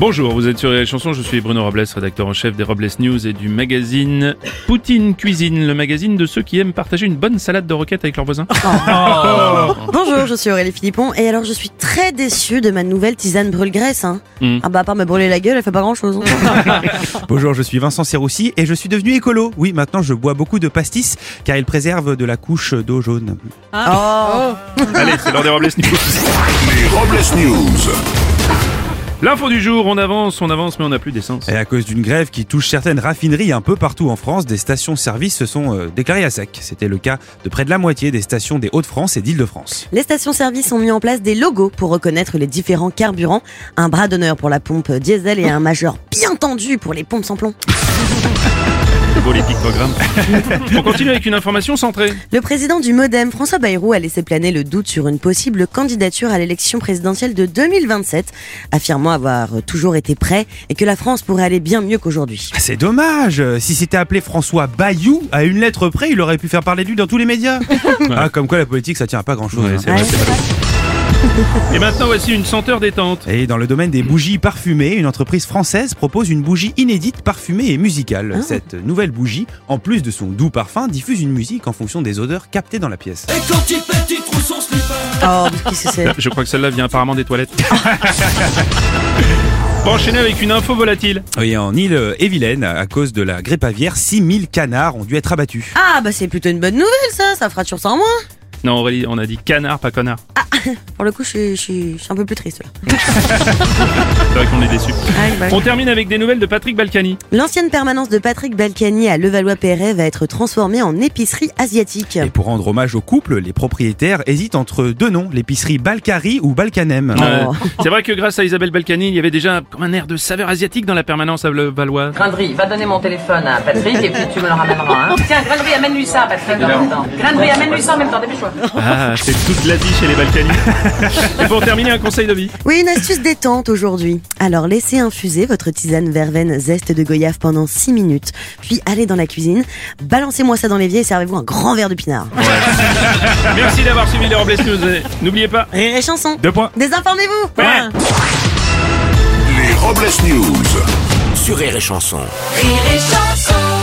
Bonjour, vous êtes sur les chansons, je suis Bruno Robles, rédacteur en chef des Robles News et du magazine Poutine Cuisine, le magazine de ceux qui aiment partager une bonne salade de roquettes avec leurs voisins. Bonjour, je suis Aurélie Philippon et alors je suis très déçue de ma nouvelle tisane brûle-graisse. Hein. Mm. Ah bah à part me brûler la gueule, elle fait pas grand chose. Bonjour, je suis Vincent Serroussi et je suis devenu écolo. Oui, maintenant je bois beaucoup de pastis car ils préservent de la couche d'eau jaune. oh. Allez, c'est l'heure des Robles News. Les Robles News. L'info du jour, on avance, on avance, mais on n'a plus d'essence. Et à cause d'une grève qui touche certaines raffineries un peu partout en France, des stations-service se sont euh, déclarées à sec. C'était le cas de près de la moitié des stations des Hauts-de-France et d'Île-de-France. Les stations-service ont mis en place des logos pour reconnaître les différents carburants, un bras d'honneur pour la pompe diesel et un majeur bien tendu pour les pompes sans plomb. C'est beau les pictogrammes. on continue avec une information centrée. Le président du Modem, François Bayrou, a laissé planer le doute sur une possible candidature à l'élection présidentielle de 2027, affirmant avoir toujours été prêt et que la France pourrait aller bien mieux qu'aujourd'hui. Ah, C'est dommage Si c'était appelé François Bayou, à une lettre près, il aurait pu faire parler de lui dans tous les médias. ah, comme quoi la politique, ça tient à pas grand-chose. Ouais, hein. Et maintenant, voici une senteur détente. Et dans le domaine des bougies parfumées, une entreprise française propose une bougie inédite parfumée et musicale. Cette nouvelle bougie, en plus de son doux parfum, diffuse une musique en fonction des odeurs captées dans la pièce. Oh, qu'est-ce que c'est Je crois que celle-là vient apparemment des toilettes. Bon, enchaîner avec une info volatile. Oui, en île-et-Vilaine, à cause de la grippe aviaire, 6000 canards ont dû être abattus. Ah bah c'est plutôt une bonne nouvelle ça, ça fera toujours ça en moins. Non, Aurélie, on a dit canard, pas connard. Pour le coup, je suis, je suis- je suis un peu plus triste là. C'est vrai qu'on est déçus. Ah bah oui. On termine avec des nouvelles de Patrick Balkany. L'ancienne permanence de Patrick Balkany à Levallois-Perret va être transformée en épicerie asiatique. Et pour rendre hommage au couple, les propriétaires hésitent entre deux noms, l'épicerie Balkari ou Balkanem. Euh, Oh. c'est vrai que grâce à Isabelle Balkany, il y avait déjà comme un air de saveur asiatique dans la permanence à Le Valois. Grainerie, va donner mon téléphone à Patrick et puis tu me le ramèneras. Hein. Tiens, Grainerie, amène-lui ça, Patrick, en même temps. Grainerie, amène-lui ça en même temps, dépêche-toi. Ah, c'est toute l'Asie chez les Balkany. Et pour terminer, un conseil de vie. Oui, une astuce détente aujourd'hui. Alors laissez infuser votre tisane verveine zeste de goyave pendant 6 minutes, puis allez dans la cuisine, balancez-moi ça dans l'évier et servez-vous un grand verre de pinard. Merci d'avoir suivi les Robles News. N'oubliez pas. Et chanson. Deux points. Désinformez-vous. Ouais. Les Robles News. Sur Rire et Chanson. Rire et chanson